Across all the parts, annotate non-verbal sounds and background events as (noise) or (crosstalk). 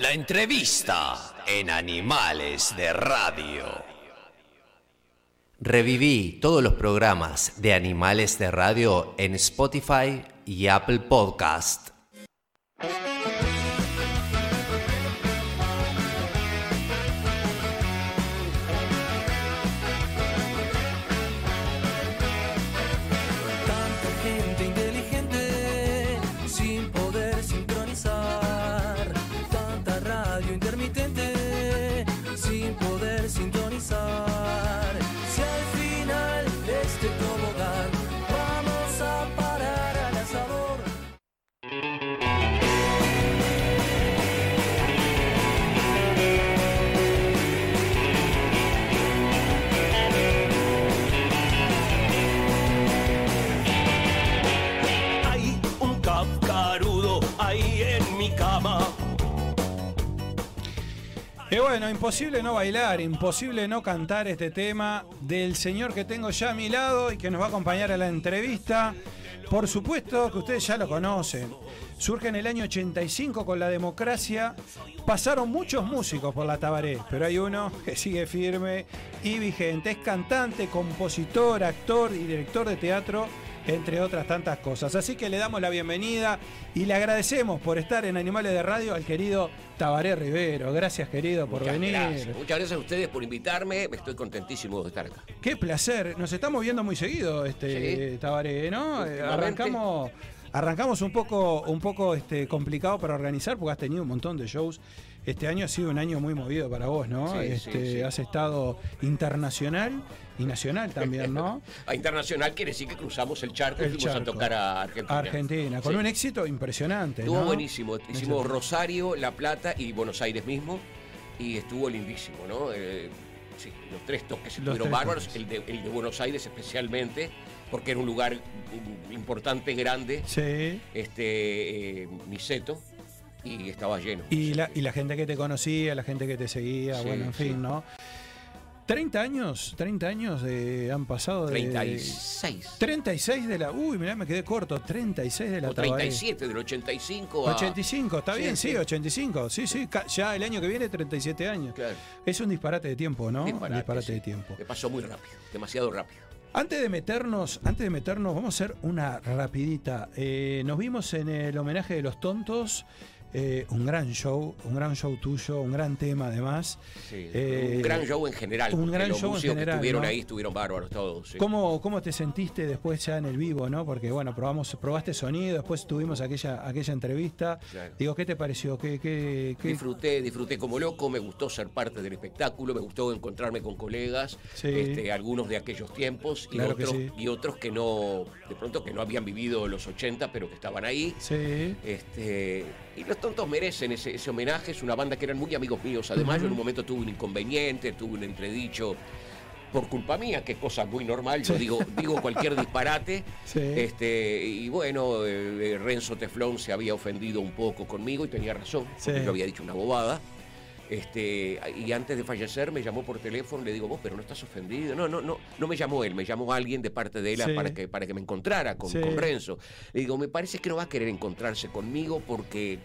La entrevista en Animales de Radio. Reviví todos los programas de Animales de Radio en Spotify y Apple Podcast. Bueno, imposible no bailar, imposible no cantar este tema del señor que tengo ya a mi lado y que nos va a acompañar a la entrevista. Por supuesto que ustedes ya lo conocen. Surge en el año 85 con la democracia. Pasaron muchos músicos por la Tabaré, pero hay uno que sigue firme y vigente. Es cantante, compositor, actor y director de teatro entre otras tantas cosas. Así que le damos la bienvenida y le agradecemos por estar en Animales de Radio al querido Tabaré Rivero. Gracias, querido, por Muchas venir. gracias. Muchas gracias a ustedes por invitarme. Estoy contentísimo de estar acá. Qué placer. Nos estamos viendo muy seguido, este Sí. Tabaré, ¿no? Eh. Arrancamos. Arrancamos un poco, un poco este, complicado para organizar porque has tenido un montón de shows. Este año ha sido un año muy movido para vos, ¿no? Sí, este, sí, sí. Has estado internacional y nacional también, ¿no? A (laughs) internacional quiere decir que cruzamos el charco y fuimos a tocar a Argentina. Argentina, con un éxito impresionante. Estuvo ¿no? buenísimo. Hicimos. Rosario, La Plata y Buenos Aires mismo. Y estuvo lindísimo, ¿no? Eh, sí, los tres toques estuvieron bárbaros. El de, el de Buenos Aires especialmente, porque era un lugar importante, grande. Sí. Este, eh, Niceto. Y estaba lleno. Y la, y la gente que te conocía, la gente que te seguía, Sí, bueno, en sí. fin, ¿no? 30 años, 30 años de- han pasado de... 36. 36 de la... Uy, mirá, me quedé corto. 36 de la O Tabaré. 37, del 85 a... 85, está Sí, bien, sí, sí. 85. Sí, sí, ya el año que viene 37 años. Claro. Es un disparate de tiempo, ¿no? Disparate, un disparate de tiempo. Me pasó muy rápido, demasiado rápido. Antes de meternos, antes de meternos, vamos a hacer una rapidita. Eh, nos vimos en el homenaje de los tontos. Eh, un gran show, un gran show tuyo, un gran tema además. Sí, Eh, un gran show en general. un gran los show en general, que estuvieron ¿no? ahí estuvieron bárbaros todos. sí. ¿Cómo, ¿Cómo te sentiste después ya en el vivo, no? Porque bueno, probamos, probaste sonido, después tuvimos aquella, aquella entrevista. Claro. Digo, ¿qué te pareció? ¿Qué, qué, qué- Disfruté, disfruté como loco, me gustó ser parte del espectáculo, me gustó encontrarme con colegas, Sí. este, algunos de aquellos tiempos y, Claro que otros, sí. y otros que no, de pronto que no habían vivido los 80, pero que estaban ahí. Sí. Este, y los tontos merecen ese, ese homenaje, es una banda que eran muy amigos míos. Además, yo en un momento tuve un inconveniente, tuve un entredicho por culpa mía, que es cosa muy normal, yo Sí. digo, digo cualquier disparate. (laughs) Sí. Este, y bueno, eh, Renzo Teflón se había ofendido un poco conmigo y tenía razón, porque Sí. yo había dicho una bobada. Este, y antes de fallecer me llamó por teléfono, le digo, vos, pero no estás ofendido. No, no, no, no me llamó él, me llamó alguien de parte de él Sí. para, que, para que me encontrara con, Sí. con Renzo. Le digo, me parece que no va a querer encontrarse conmigo porque,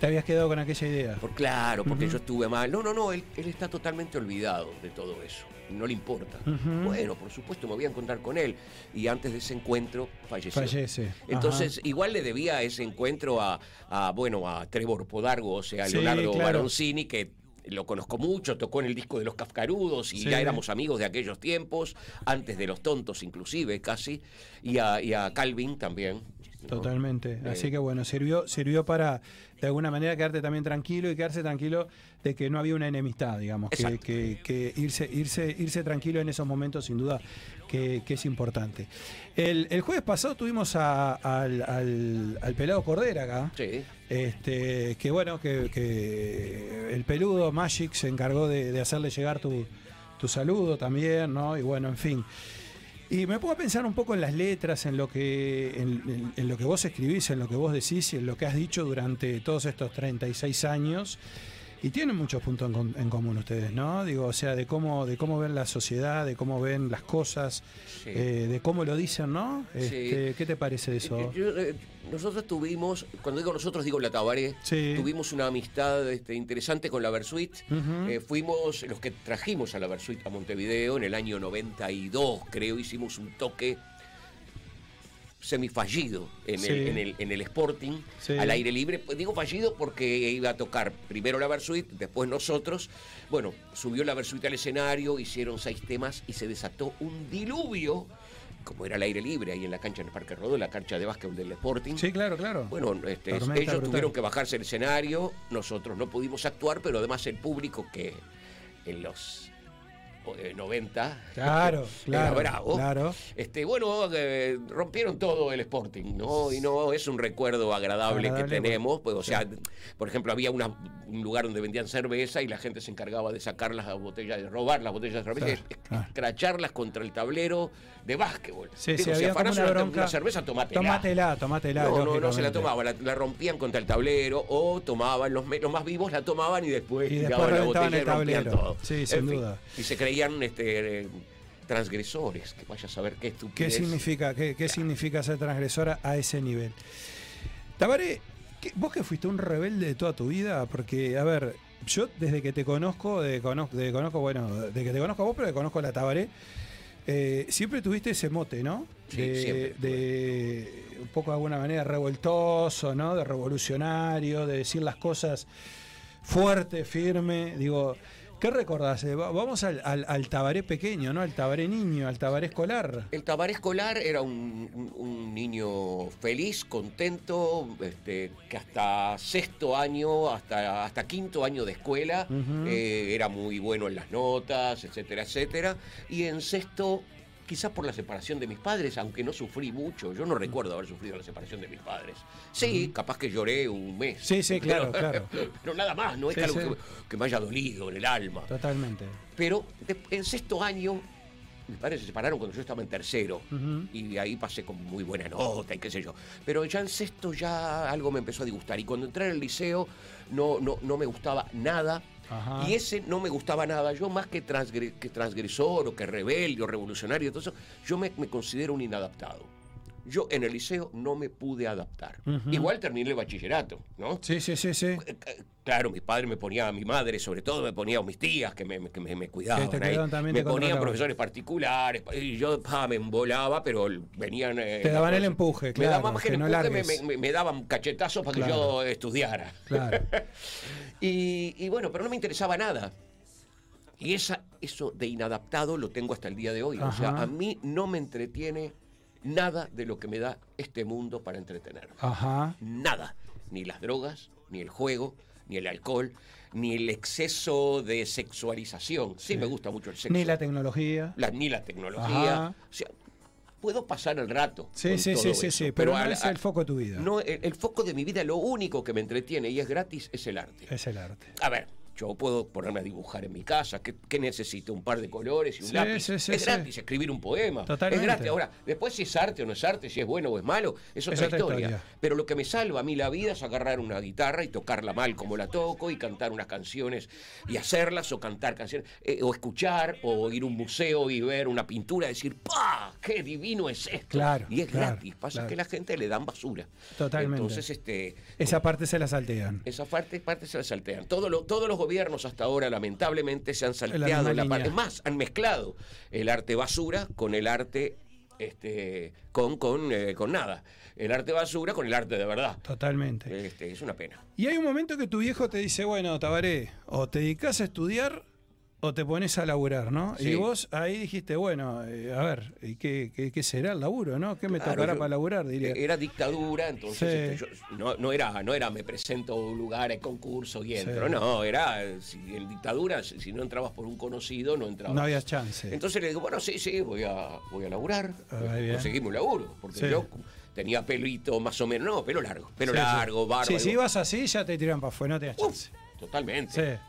Te habías quedado con aquella idea. por claro, porque yo estuve mal. No, no, no, él, él está totalmente olvidado de todo eso. No le importa. Bueno, por supuesto, me voy a encontrar con él. Y antes de ese encuentro falleció. Fallece. Entonces, igual le debía ese encuentro a, a, bueno, a Trevor Podargo, o sea, a Sí, Leonardo claro. Baroncini, que lo conozco mucho, tocó en el disco de los Kafkarudos y Sí. ya éramos amigos de aquellos tiempos, antes de los tontos inclusive, casi, y a, y a Calvin también. Totalmente. Eh, Así que bueno, sirvió, sirvió para de alguna manera quedarte también tranquilo y quedarse tranquilo de que no había una enemistad, digamos, que, que- que irse, irse, irse tranquilo en esos momentos, sin duda, que, que es importante. El, el jueves pasado tuvimos a- al, al- al pelado Cordera acá. Sí. Este, que bueno, que, que el peludo Magic se encargó de, de hacerle llegar tu, tu saludo también, ¿no? Y bueno, en fin. Y me pongo a pensar un poco en las letras, en lo que, en, en- en lo que vos escribís, en lo que vos decís y en lo que has dicho durante todos estos 36 años. Y tienen muchos puntos en, en común ustedes, ¿no? Digo, o sea, de cómo, de cómo ven la sociedad, de cómo ven las cosas, Sí. eh, de cómo lo dicen, ¿no? Sí. Este, ¿Qué te parece eso? Eh, yo, eh, nosotros tuvimos, cuando digo nosotros digo la Tabaré, Sí. tuvimos una amistad este, interesante con la Versuit. Eh, fuimos los que trajimos a la Versuit a Montevideo en el año 92, creo, hicimos un toque semifallido en, Sí. el, en, el, en el Sporting, Sí. al aire libre. Pues digo fallido porque iba a tocar primero la Versuit, después nosotros. Bueno, subió la Versuit al escenario, hicieron seis temas y se desató un diluvio, como era al aire libre ahí en la cancha en el Parque Rodó, la cancha de básquetbol del Sporting. Sí, claro, claro. Bueno, este, ellos brutal. tuvieron que bajarse el escenario, nosotros no pudimos actuar, pero además el público que en los eh, 90 Claro, (laughs) era claro, bravo. claro. Este, bueno, eh, rompieron todo el Sporting, ¿no? Y no es un recuerdo agradable, Agradable, que tenemos, pues, o sea, por ejemplo, había una- un lugar donde vendían cerveza y la gente se encargaba de sacar las botellas, de robar las botellas de cerveza, Claro, es- claro. escracharlas contra el tablero de básquetbol. Sí, Digo, sí, había como una bronca. una cerveza, tomátela. Tómatela, tómatela. No, no, no se la tomaba, la, la rompían contra el tablero o tomaban, los, los más vivos la tomaban y después Y después la botella y rompían todo. Sí, sin En fin, duda. Y se este, transgresores, que vaya a saber qué ¿Qué estupidez. significa, qué, qué significa ser transgresora a ese nivel? Tabaré, ¿qué- vos que fuiste un rebelde de toda tu vida, porque, a ver, yo desde que te conozco, de, cono- de conozco, bueno, de que te conozco a vos, pero que conozco a la Tabaré, eh, siempre tuviste ese mote, ¿no? Sí, de, siempre de un poco de alguna manera revoltoso, ¿no? De revolucionario, de decir las cosas fuerte, firme. Digo, ¿qué recordás? Eh, va- Vamos al, al, al Tabaré pequeño, ¿no? Al Tabaré niño, al Tabaré escolar. El Tabaré escolar era un, un- niño feliz, contento, este, que hasta sexto año, hasta, hasta quinto año de escuela, eh, era muy bueno en las notas, etcétera, etcétera. Y en sexto, quizás por la separación de mis padres, aunque no sufrí mucho, yo no recuerdo haber sufrido la separación de mis padres. Sí, capaz que lloré un mes. Sí, sí, claro, claro. (laughs) Pero nada más, no es Sí, algo sí. que, que me haya dolido en el alma. Totalmente. Pero en sexto año, mis padres se separaron cuando yo estaba en tercero. Ujú. Y de ahí pasé con muy buena nota y qué sé yo. Pero ya en sexto ya algo me empezó a disgustar. Y cuando entré en el liceo no, no, no me gustaba nada. Ajá. Y ese no me gustaba nada. Yo más que, transgre- que transgresor o que rebelde o revolucionario, todo eso, yo me, me considero un inadaptado. Yo en el liceo no me pude adaptar. Igual terminé el bachillerato, ¿no? Sí, sí, sí, sí. Eh, eh, Claro, mis padres me ponían, mi madre sobre todo me ponía, o mis tías que me, que me, me cuidaban. Ahí. me ponían profesores particulares, y yo me embolaba, pero venían... eh, Te daban el empuje, Me claro, daban más que el no empuje, me, me- me daban cachetazos para que yo estudiara. Claro. (laughs) Y, y bueno, pero no me interesaba nada. Y esa, eso de inadaptado lo tengo hasta el día de hoy. O sea, a mí no me entretiene nada de lo que me da este mundo para entretener Ajá. nada. Ni las drogas, ni el juego, ni el alcohol, ni el exceso de sexualización. Sí, me gusta mucho el sexo. Ni la tecnología. La- ni la tecnología. Ajá. O sea, puedo pasar el rato. Sí, sí, sí, sí, sí, pero no es el foco de tu vida. No, el, el foco de mi vida, lo único que me entretiene y es gratis es el arte. Es el arte. A ver, yo puedo ponerme a dibujar en mi casa. ¿Qué, qué necesito? Un par de colores y un Sí, lápiz. sí, sí, es gratis escribir un poema. Totalmente. Es gratis. Ahora, después si es arte o no es arte, si es bueno o es malo, es otra, otra historia. historia. Pero lo que me salva a mí la vida es agarrar una guitarra y tocarla mal como la toco y cantar unas canciones y hacerlas o cantar canciones eh, o escuchar o ir a un museo y ver una pintura y decir ¡pah! ¡Qué divino es esto! Claro, y es claro, gratis. Pasa claro. que la gente le dan basura. Totalmente. Entonces, este, Esa parte se la saltean. esa parte, parte se la saltean. Todo lo- todos los gobiernos hasta ahora, lamentablemente, se han la salteado misma la parte. más, han mezclado el arte basura con el arte. Este, con, con, eh, con nada. El arte basura con el arte de verdad. Totalmente. Este, es una pena. Y hay un momento que tu viejo te dice, bueno, Tabaré, o te dedicas a estudiar o te pones a laburar, ¿no? Sí. Y vos ahí dijiste, bueno, eh, a ver, ¿y qué, qué- qué será el laburo, no? ¿Qué me Claro, tocará yo- para laburar? Diría. Era dictadura, entonces Sí. este, yo- no, no era, no era me presento a un lugar, hay concurso y entro. Sí. No, era si, en dictadura, si, si no entrabas por un conocido, no entrabas. no había chance. Entonces le digo, bueno, sí, sí, voy a, voy a laburar. Ah. Conseguimos un laburo. Porque yo tenía pelito más o menos, no, pelo largo. Pelo largo, barba. Sí, si ibas así, ya te tiran para afuera, no tenías "Uf, chance. totalmente. Sí.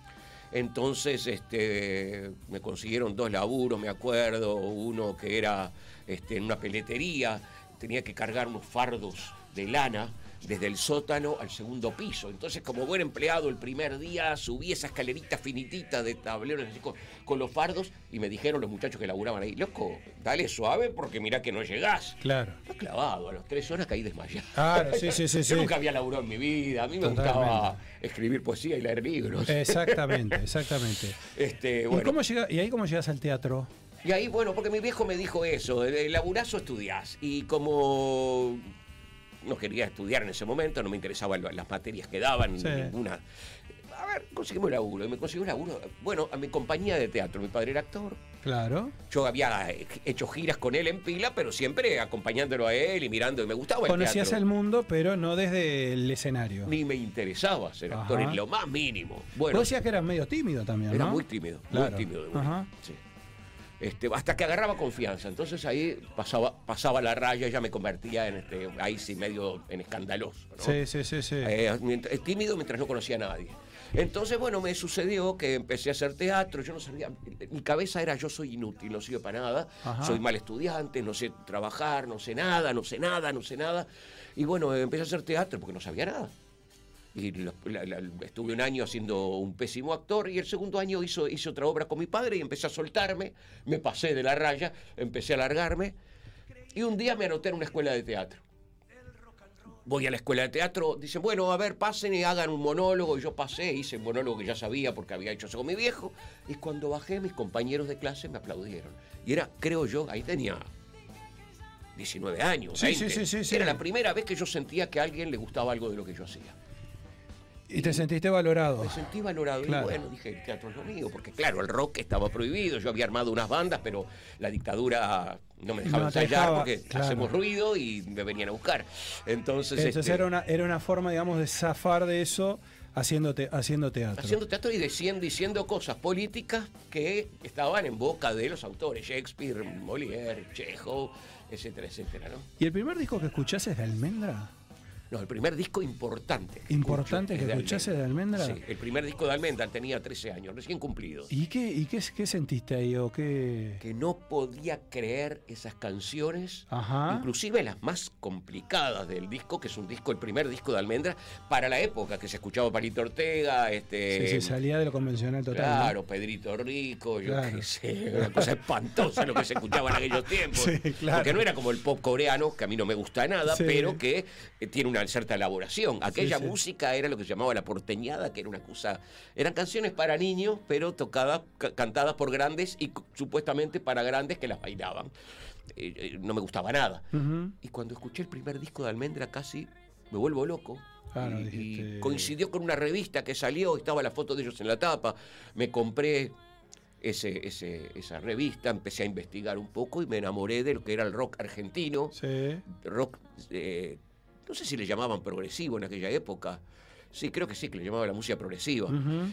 Entonces este, me consiguieron dos laburos, me acuerdo. Uno que era este, en una peletería, tenía que cargar unos fardos de lana desde el sótano al segundo piso. Entonces, como buen empleado, el primer día subí esa escalerita finitita de tableros así con, con los fardos y me dijeron los muchachos que laburaban ahí, loco, dale suave porque mirá que no llegás. Claro. Está clavado, a las tres horas caí desmayado. Claro, sí, sí, sí, (laughs) Yo sí. nunca había laburado en mi vida, a mí me Totalmente. gustaba escribir poesía y leer libros. Exactamente, (laughs) exactamente. Este, ¿Y, bueno. cómo llega, ¿Y ahí cómo llegas al teatro? Y ahí, bueno, porque mi viejo me dijo eso, el laburazo estudiás. Y como no quería estudiar en ese momento, no me interesaban las materias que daban, Sí. ninguna. A ver, conseguimos laburo. Y me consiguió laburo, bueno, a mi compañía de teatro. Mi padre era actor. Claro. Yo había hecho giras con él en pila, pero siempre acompañándolo a él y mirando. Y me gustaba el Conocías el mundo, pero no desde el escenario. Ni me interesaba ser actor, en lo más mínimo. Bueno, Vos decías que eras medio tímido también, era ¿no? muy tímido, Claro. muy tímido. de Ajá. sí. Este, hasta que agarraba confianza. Entonces ahí pasaba, pasaba la raya, ya me convertía en este, ahí sí medio en escandaloso. ¿no? Sí, sí, sí, sí. Eh, eh, tímido mientras no conocía a nadie. Entonces, bueno, me sucedió que empecé a hacer teatro, yo no sabía, mi cabeza era yo soy inútil, no sirvo para nada, Ajá. soy mal estudiante, no sé trabajar, no sé nada, no sé nada, no sé nada. Y bueno, empecé a hacer teatro porque no sabía nada. Y la- la- estuve un año haciendo un pésimo actor y el segundo año hizo, hice otra obra con mi padre y empecé a soltarme, me pasé de la raya, empecé a alargarme y un día me anoté en una escuela de teatro. Voy a la escuela de teatro, dicen, bueno, a ver, pasen y hagan un monólogo. Y yo pasé, hice un monólogo que ya sabía porque había hecho eso con mi viejo. Y cuando bajé, mis compañeros de clase me aplaudieron. Y era, creo yo, ahí tenía 19 años. Sí, 20. sí, sí, sí, sí. Era la primera vez que yo sentía que a alguien le gustaba algo de lo que yo hacía. Y te sentiste valorado. Me sentí valorado Claro. y bueno, dije, el teatro es lo mío, porque claro, el rock estaba prohibido, yo había armado unas bandas, pero la dictadura no me dejaba No te ensayar dejaba, porque claro. hacemos ruido y me venían a buscar. Entonces, Entonces este, era, una, era una forma, digamos, de zafar de eso haciendo, te- haciendo teatro. haciendo teatro y diciendo, diciendo cosas políticas que estaban en boca de los autores, Shakespeare, Molière, Chekhov, etcétera, etcétera, ¿no? ¿Y el primer disco que escuchás es de Almendra? No, el primer disco importante. ¿Importante que es de Almendra? Sí, el primer disco de Almendra tenía 13 años, recién cumplidos. ¿Y qué, y qué, qué sentiste ahí? ¿O qué? que no podía creer esas canciones, Ajá. inclusive las más complicadas del disco, que es un disco, el primer disco de Almendra, para la época que se escuchaba Palito Ortega, este. Sí, sí, salía de lo convencional total. ¿no? Claro, Pedrito Rico, yo Claro. qué sé, una cosa espantosa lo que se escuchaba en aquellos (laughs) tiempos. Sí, claro. Porque no era como el pop coreano, que a mí no me gusta nada, Sí. pero que eh, tiene una cierta elaboración. Aquella sí. música era lo que se llamaba la porteñada, que era una cosa. Eran canciones para niños, pero tocadas, ca- cantadas por grandes y supuestamente para grandes que las bailaban. Eh, eh, no me gustaba nada. Ujú. Y cuando escuché el primer disco de Almendra casi me vuelvo loco. Claro, y, dijiste- y coincidió con una revista que salió, estaba la foto de ellos en la tapa. Me compré ese, ese- esa revista, empecé a investigar un poco y me enamoré de lo que era el rock argentino. Sí. Rock, eh, no sé si le llamaban progresivo en aquella época. Sí, creo que sí, que le llamaban la música progresiva.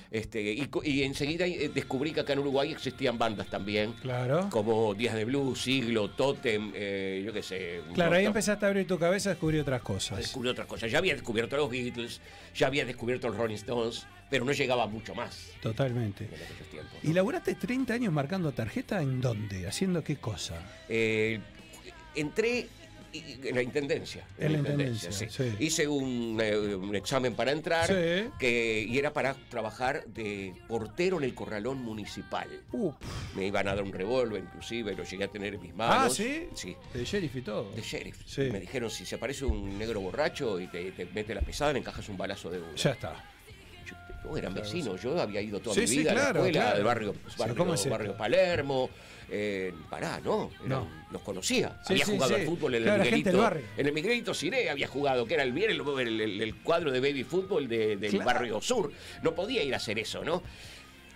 Este, y, enseguida eh, descubrí que acá en Uruguay existían bandas también. Claro. Como Días de Blues, Siglo, Totem, eh, yo qué sé. Claro, ahí empezaste a abrir tu cabeza a descubrir otras cosas. Descubrí otras cosas. Ya había descubierto los Beatles, ya había descubierto los Rolling Stones, pero no llegaba mucho más Totalmente. en aquellos tiempos. ¿Y laburaste 30 años marcando tarjeta en dónde? ¿Haciendo qué cosa? Eh, entré en la intendencia. En la intendencia, sí. sí. Hice un, eh, un examen para entrar Sí. que, y era para trabajar de portero en el corralón municipal. Uf, Me iban a dar un revólver, inclusive, lo llegué a tener en mis Ah, manos. ¿sí? Sí. de sheriff y todo. De sheriff. Sí. Me dijeron, si se aparece un negro borracho y te, te mete la pesada, le encajas un balazo de una. Ya está. Yo- no, eran vecinos, yo había ido toda mi sí, vida a la claro, escuela claro. del barrio, barrio Palermo. Eh, pará, no, No. los conocía. Sí, había sí, jugado sí. al fútbol en Claro, el Miguelito. En el Miguelito Cine había jugado, que era el el, el- el- el cuadro de baby fútbol de- del Claro. barrio sur. No podía ir a hacer eso, ¿no?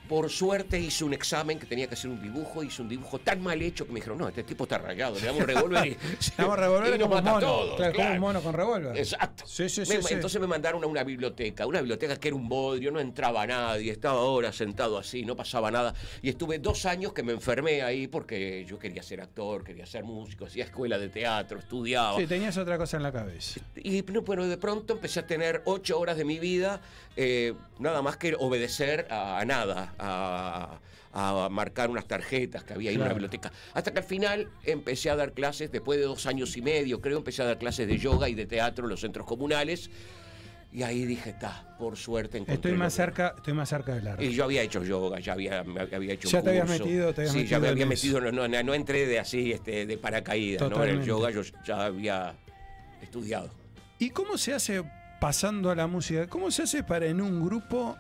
Por suerte hice un examen que tenía que hacer un dibujo, hice un dibujo tan mal hecho que me dijeron, no, este tipo está rayado, le damos revólver y, (laughs) (laughs) y nos mata a mono. todos. claro, como un mono con revólver. Exacto. Sí, sí, Me-. Entonces me mandaron a una biblioteca, una biblioteca que era un bodrio, no entraba nadie, estaba ahora sentado así, no pasaba nada. Y estuve dos años que me enfermé ahí porque yo quería ser actor, quería ser músico, hacía escuela de teatro, estudiaba. Sí, tenías otra cosa en la cabeza. Y no, bueno, de pronto empecé a tener ocho horas de mi vida, eh, nada más que obedecer a, a nada. a, a marcar unas tarjetas que había ahí en una Claro. biblioteca. Hasta que al final empecé a dar clases, después de dos años y medio, creo, empecé a dar clases de yoga y de teatro en los centros comunales. Y ahí dije, está, por suerte encontré Estoy más cerca, estoy más cerca del arte. y yo había hecho yoga, ya había, había hecho Ya un te habías metido, te habías sí, ya me en había metido, no, no, no entré de así, este, de paracaídas, ¿no? En el yoga yo ya había estudiado. ¿Y cómo se hace pasando a la música? ¿Cómo se hace para en un grupo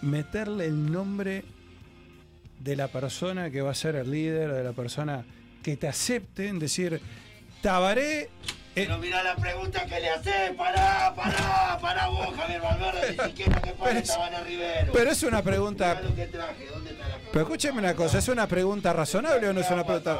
meterle el nombre de la persona que va a ser el líder, de la persona que te acepten, decir, Tabaré. Eh, Pero mira la pregunta que le haces, pará, pará, pará vos, Javier Valverde, ni (laughs) siquiera que Tabana Rivero. pero es una pregunta. Mirá lo que traje, ¿dónde está la pregunta? Pero escúcheme una cosa, ¿es una pregunta razonable o no es una pregunta?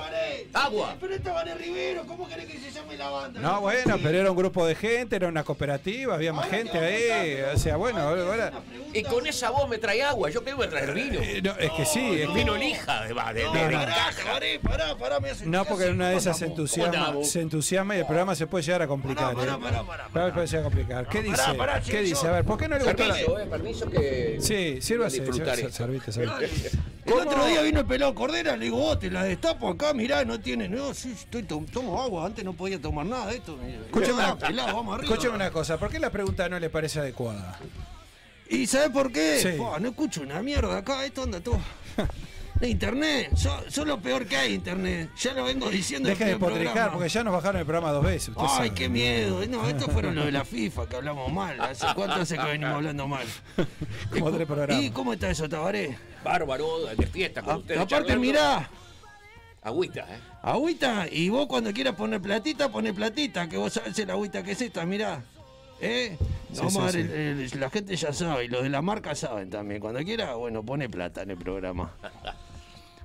Agua. Pero es Tabaré Rivero, ¿cómo querés que se llame la banda? No, bueno, pero era un grupo de gente, era una cooperativa, había más Ahora gente ahí. O sea, bueno, ahora. Y con esa voz me trae agua, yo que voy a traer vino. Eh, no, es que sí, es que- Vino lija, de, de, pará, pará, pará, me hace- No, porque en una de esas se ¿cómo entusiasma, se entusiasma y el programa se puede llegar a complicar. Pará, ¿eh? pará, pará, puede llegar a complicar. ¿Qué dice? pará, ¿Qué dice? A ver, ¿por qué no le gustó la.? Permiso, eh, permiso que. Sí, sírvase. disfrutar ser- esto. servite, servite. El otro día vino el pelado Cordera, le digo, vos te la destapo acá, mirá, no tiene. No, sí, estoy tom- tomo agua, antes no podía tomar nada de esto. Escúchame una, pelado, vamos arriba. escúchame una cosa, ¿por qué la pregunta no le parece adecuada? ¿Y sabes por qué? Sí. No escucho una mierda acá, esto anda todo. (laughs) Internet, son, son lo peor que hay internet. Ya lo vengo diciendo. Deje en de potricar, porque ya nos bajaron el programa dos veces. Ay, sabe. qué miedo. No, estos fueron los de la FIFA que hablamos mal. ¿Hace (laughs) cuánto hace que venimos hablando mal? Como tres programas. ¿Y cómo está eso, Tabaré? Bárbaro, de fiesta con A- ustedes. aparte, charlando. mirá, Agüita, ¿eh? agüita, y vos cuando quieras poner platita, poné platita, que vos sabés la agüita que es esta, mirá. ¿Eh? Sí, Vamos sí, el- el- la gente ya sabe, y los de la marca saben también. Cuando quiera, bueno, pone plata en el programa. (laughs)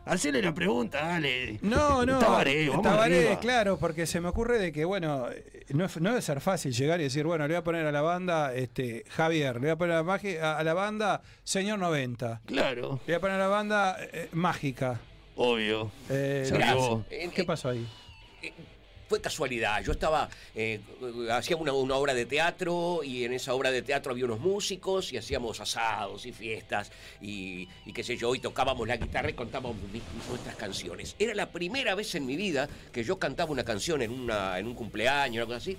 Hacele la pregunta, dale. No, no. Tabaré, Tabaré, claro, porque se me ocurre de que, bueno, eh, no, debe ser fácil llegar y decir, bueno, le voy a poner a la banda este Javier, le voy a poner a la, a- banda Señor 90, Claro, le voy a poner a la banda eh, Mágica. obvio. Eh. Eh, ¿Qué eh, pasó ahí? Fue casualidad. Yo estaba, eh, hacía una, una obra de teatro y en esa obra de teatro había unos músicos y hacíamos asados y fiestas y, y qué sé yo, y tocábamos la guitarra y contábamos nuestras canciones. Era la primera vez en mi vida que yo cantaba una canción en, una, en un cumpleaños, cosa así,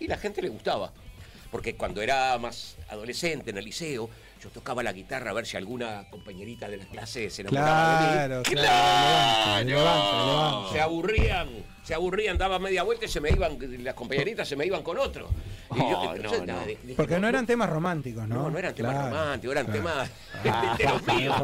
y la gente le gustaba. Porque cuando era más adolescente en el liceo, yo tocaba la guitarra a ver si alguna compañerita de la clase se enamoraba de mí. Claro, claro. Levanta, levanta, levanta. Se aburrían, se aburrían, daba media vuelta y se me iban, las compañeritas se me iban con otro. Y yo, Oh, entonces, no, nada, no. Porque no eran temas románticos, ¿no? no, no eran temas románticos, eran claro. temas Ah, (laughs) de, los míos.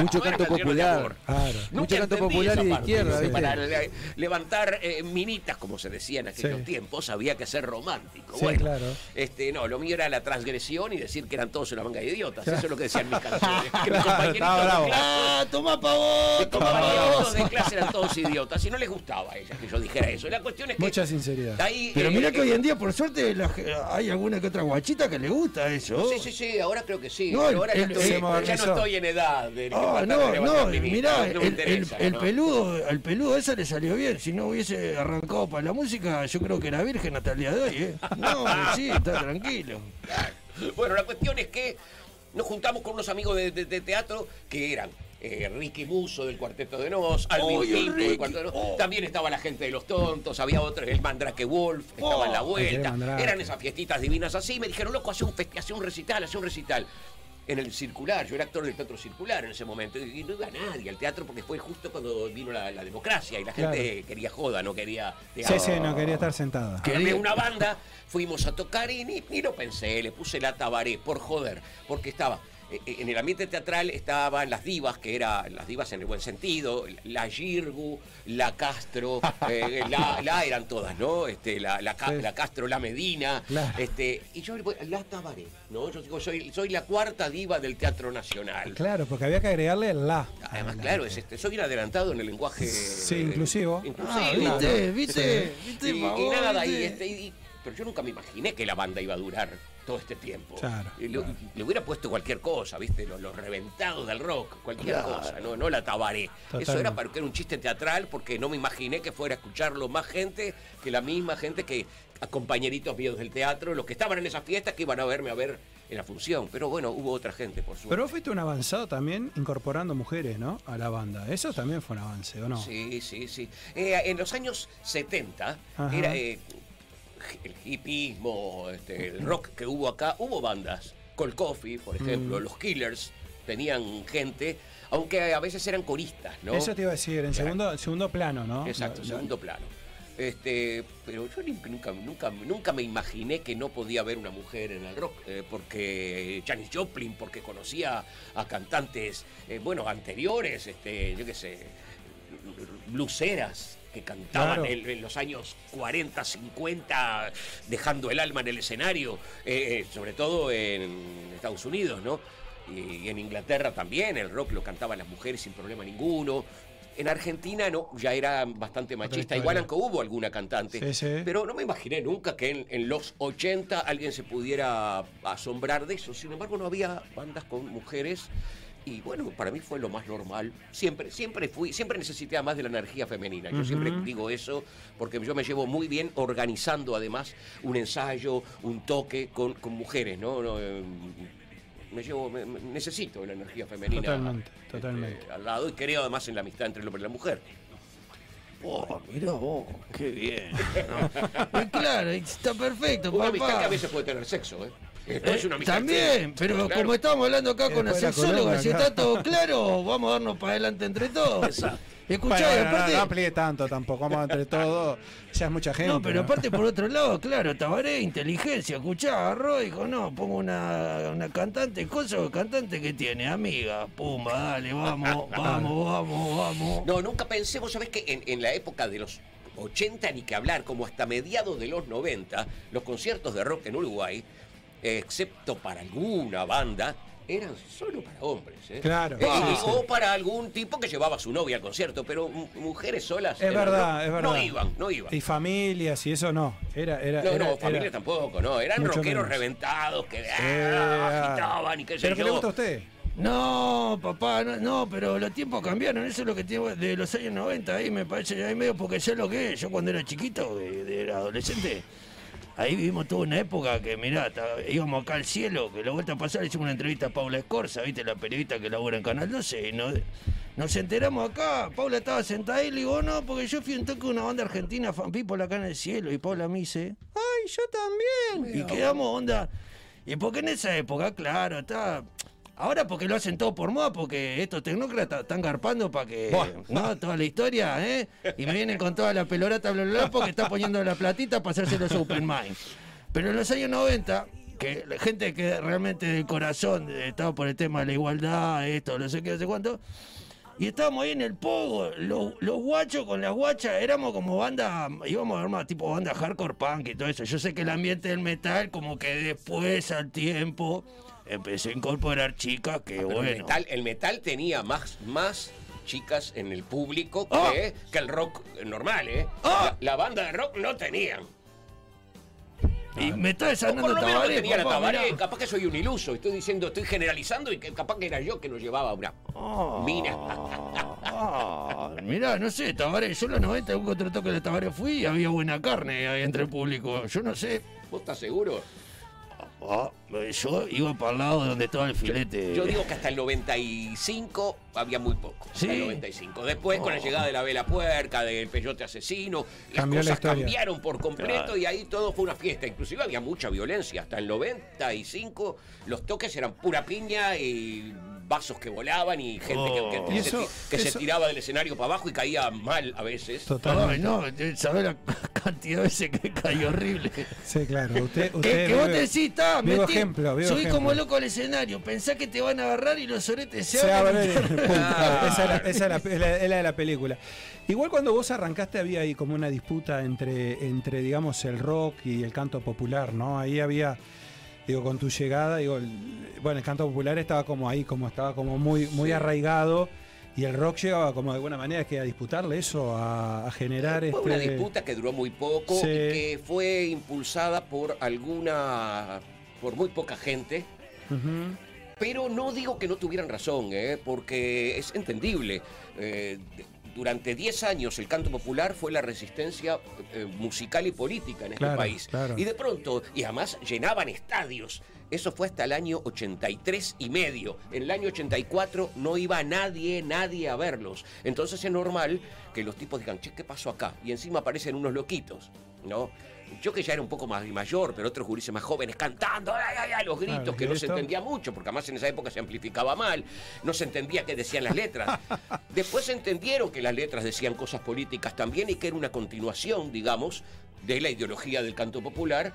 Mucho canto popular. Claro. Mucho canto popular y de izquierda. Para le- levantar eh, minitas, como se decía en aquellos Sí. tiempos, había que ser romántico. Sí, bueno, claro. este, no, lo mío era la transgresión y decir que eran todos una manga de idiotas. Claro. Eso es lo que decían mis (laughs) canciones. Que mis Claro, compañeritos de clase- ¡Ah, toma pa' vos! ¡Toma pa' vos! de clase eran todos idiotas y no les gustaba a que yo dijera eso. La cuestión es que. Mucha sinceridad. Ahí, Pero eh, mira eh, que hoy en día, por suerte, la- hay alguna que otra guachita que le gusta eso. Sí, sí, sí, ahora creo que sí. No, pero ahora ya, estoy- no estoy en edad de Ah, no, de no, mirá, no el, el, interesa, el ¿no? peludo, el peludo ese le salió bien. Si no hubiese arrancado para la música, yo creo que era virgen hasta el día de hoy, ¿eh? No, sí, está tranquilo. Bueno, la cuestión es que nos juntamos con unos amigos de, de- de teatro que eran eh, Ricky Muso del Cuarteto de Nos, Alvin ¡Ay, el Pinto del Ricky! Cuarteto de Nos, Oh. también estaba la gente de los tontos, había otro, el Mandrake Wolf, estaba en la Oh, vuelta, eran esas fiestitas divinas así, me dijeron, loco, hace un, hace un recital, hace un recital. En el circular, yo era actor del teatro circular en ese momento, y no iba nadie al teatro porque fue justo cuando vino la, la democracia y la gente quería joda, no quería Sí, teatro. sí, no quería estar sentada. Armé una banda, fuimos a tocar y ni, ni lo pensé, le puse la tabaré por joder, porque estaba. Eh, En el ambiente teatral estaban las divas, que eran las divas en el buen sentido, la Girgu, la Castro, (laughs) eh, la, la eran todas, ¿no? Este, la, la, Ca- Sí. la Castro, la Medina, Claro. este, y yo la Tabaré, ¿no? Yo digo, soy, soy la cuarta diva del Teatro Nacional. Claro, porque había que agregarle el la. Además, claro, es este, soy un adelantado en el lenguaje. Sí, eh, inclusivo. inclusivo. Ah, ¿viste? ¿Viste? ¿Viste? Y, nada, y este, y- pero yo nunca me imaginé que la banda iba a durar todo este tiempo. Claro, Y le, le hubiera puesto cualquier cosa, ¿viste? Los, los reventados del rock, cualquier Claro. cosa, no, no la tabaré. Eso era para que era un chiste teatral porque no me imaginé que fuera a escucharlo más gente que la misma gente que a compañeritos míos del teatro, los que estaban en esas fiestas que iban a verme a ver en la función. Pero bueno, hubo otra gente, por suerte. Pero vos fuiste un avanzado también incorporando mujeres, ¿no? A la banda. Eso también fue un avance, ¿o no? Sí, sí, sí. Eh, en los años 70 Ajá. era eh, el hipismo, este, el rock que hubo acá, hubo bandas. Cold Coffee, por ejemplo, Mm. los Killers tenían gente, aunque a veces eran coristas, ¿no? Eso te iba a decir, en Claro. segundo, en segundo plano, ¿no? Exacto, segundo plano. Este, pero yo nunca, nunca, nunca me imaginé que no podía haber una mujer en el rock, eh, porque Janis Joplin, porque conocía a cantantes, eh, bueno, anteriores, este, yo qué sé, bluseras que cantaban Claro. en, en los años 40, 50, dejando el alma en el escenario, eh, eh, sobre todo en Estados Unidos, ¿no? Y, y en Inglaterra también, el rock lo cantaban las mujeres sin problema ninguno. En Argentina no, ya era bastante machista, igual aunque hubo alguna cantante. Sí, sí. Pero no me imaginé nunca que en, en los 80 alguien se pudiera asombrar de eso. Sin embargo, no había bandas con mujeres. Y bueno, para mí fue lo más normal. Siempre, siempre fui, siempre necesité más de la energía femenina. Yo siempre digo eso porque yo me llevo muy bien organizando además un ensayo, un toque con, con mujeres, ¿no? No, eh, me llevo, me- me- necesito la energía femenina. Totalmente, este, totalmente. al lado y creo además en la amistad entre el hombre y la mujer. Oh, mirá vos, qué bien. (laughs) No. Claro, está perfecto, Una amistad que a veces puede tener sexo, ¿eh? No es una amistad También, que- pero claro. como estábamos hablando acá con la sexóloga, si está todo (laughs) claro, vamos a darnos para adelante entre todos. Exacto. Escuchá, Bueno, no, aparte. no amplíe tanto tampoco, vamos entre todos, ya es mucha gente. No, pero aparte por otro lado, claro, Tabaré, inteligencia, escuchá, agarró dijo, no, pongo una, una cantante, cosa cantante que tiene, amiga, pumba, dale, vamos, (laughs) vamos, vamos, vamos. No, nunca pensé, vos sabés que en, en la época de los 80 ni que hablar, como hasta mediados de los 90, los conciertos de rock en Uruguay, excepto para alguna banda, eran solo para hombres. ¿eh? Claro, Eh, sí. O para algún tipo que llevaba a su novia al concierto, pero mu- mujeres solas. Es el verdad, rock es verdad. No iban, no iban. Y familias y eso no. Era, era, No, era- no, era- familia tampoco, no. Eran rockeros menos. reventados que Sí, ah, ah. agitaban y qué sé ¿Pero qué le yo. gusta a usted? No, papá, no, no, pero los tiempos cambiaron, eso es lo que tiene de los años 90, ahí me parece, ahí medio porque sé lo que es, yo cuando era chiquito, de, de- era adolescente, ahí vivimos toda una época que, mirá, íbamos acá al cielo, que la vuelta a pasar hicimos una entrevista a Paula Escorza, viste, la periodista que labora en Canal 12, y nos, nos enteramos acá, Paula estaba sentada ahí, y le digo, no, porque yo fui un toque de una banda argentina, Fan People acá en el cielo, y Paula me dice, ay, yo también, y quedamos onda, y porque en esa época, claro, está... Ahora porque lo hacen todo por moda, porque estos tecnócratas están garpando para que... Buah. ¿No? Toda la historia, ¿eh? Y me vienen con toda la pelorata, bla, bla, bla, porque está poniendo la platita para hacerse los open mind. Pero en los años 90, que la gente que realmente del corazón estaba por el tema de la igualdad, esto, no sé qué, no sé cuánto... Y estábamos ahí en el pogo, los, los guachos con las guachas, éramos como banda, íbamos a armar tipo banda hardcore punk y todo eso. Yo sé que el ambiente del metal, como que después al tiempo, empecé a incorporar chicas que Pero bueno. el, metal, el metal tenía más, más chicas en el público Ah. que, que el rock normal, ¿eh? Ah. La, la banda de rock no tenían. Y me está desandando lo no Tabaré, tenía la Tabaré. Capaz que soy un iluso. Estoy diciendo, estoy generalizando y que capaz que era yo que nos llevaba una. Ah, Mina. ah, mirá, no sé, Tabaré, yo en los 90 un otro toque de Tabaré fui y había buena carne ahí entre el público. Yo no sé. ¿Vos estás seguro? Ah, yo iba para el lado donde estaba el filete. Yo digo que hasta el 95 había muy poco. Hasta Sí. el 95. Después, con la llegada de la vela puerca, del peyote asesino, las Cambió cosas historia. cambiaron por completo Claro. y ahí todo fue una fiesta. Inclusive había mucha violencia. Hasta el 95 los toques eran pura piña y vasos que volaban y gente que- que, Oh. que Y se, eso- ti- que se eso- tiraba del escenario para abajo y caía mal a veces. Totalmente. Ay, no, ¿sabes la (laughs) cantidad de veces que cayó horrible? Sí, claro. (laughs) Usted, usted que vos te decís, está, ejemplo, vivo subí ejemplo. como loco al escenario, pensá que te van a agarrar y los oretes se, Se abren. claro, (laughs) esa, es la, esa es la- es la- es la de la película. Igual cuando vos arrancaste había ahí como una disputa entre, entre digamos, el rock y el canto popular, ¿no? Ahí había, digo, con tu llegada, digo, el- bueno, el canto popular estaba como ahí, como estaba como muy, muy Sí. arraigado y el rock llegaba como de alguna manera que a disputarle eso, a, a generar Fue una este... disputa que duró muy poco Sí. y que fue impulsada por alguna. por muy poca gente. Pero no digo que no tuvieran razón, ¿eh? porque es entendible. Eh, durante 10 años el canto popular fue la resistencia eh, musical y política en este Claro, país. claro. Y de pronto, y además llenaban estadios. Eso fue hasta el año 83 y medio. En el año 84 no iba nadie, nadie a verlos. Entonces es normal que los tipos digan, che, ¿qué pasó acá? Y encima aparecen unos loquitos, ¿no? Yo que ya era un poco más mayor, pero otros gurises más jóvenes cantando, ¡ay, ay, ay! Los gritos, que no se entendía mucho, porque además en esa época se amplificaba mal, no se entendía qué decían las letras. (laughs) Después se entendieron que las letras decían cosas políticas también y que era una continuación, digamos, de la ideología del canto popular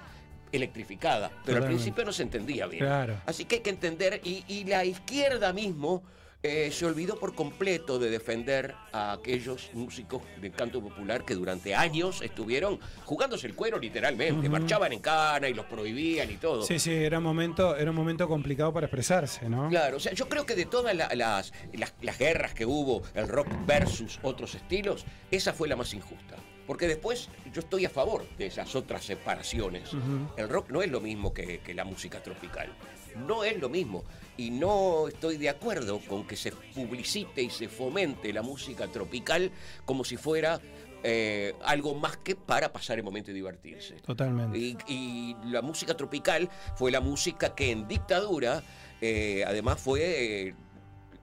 electrificada. Pero al principio no se entendía bien. Claro. Así que hay que entender, y, y la izquierda mismo eh, se olvidó por completo de defender a aquellos músicos del canto popular que durante años estuvieron jugándose el cuero literalmente, marchaban en cana y los prohibían y todo. Sí, sí, era un momento, era un momento complicado para expresarse, ¿no? Claro, o sea, yo creo que de todas la- las, las, las guerras que hubo, el rock versus otros estilos, esa fue la más injusta. Porque después yo estoy a favor de esas otras separaciones. El rock no es lo mismo que, que la música tropical. No es lo mismo. Y no estoy de acuerdo con que se publicite y se fomente la música tropical como si fuera eh, algo más que para pasar el momento y divertirse. Totalmente. Y, y la música tropical fue la música que en dictadura, eh, además fue eh,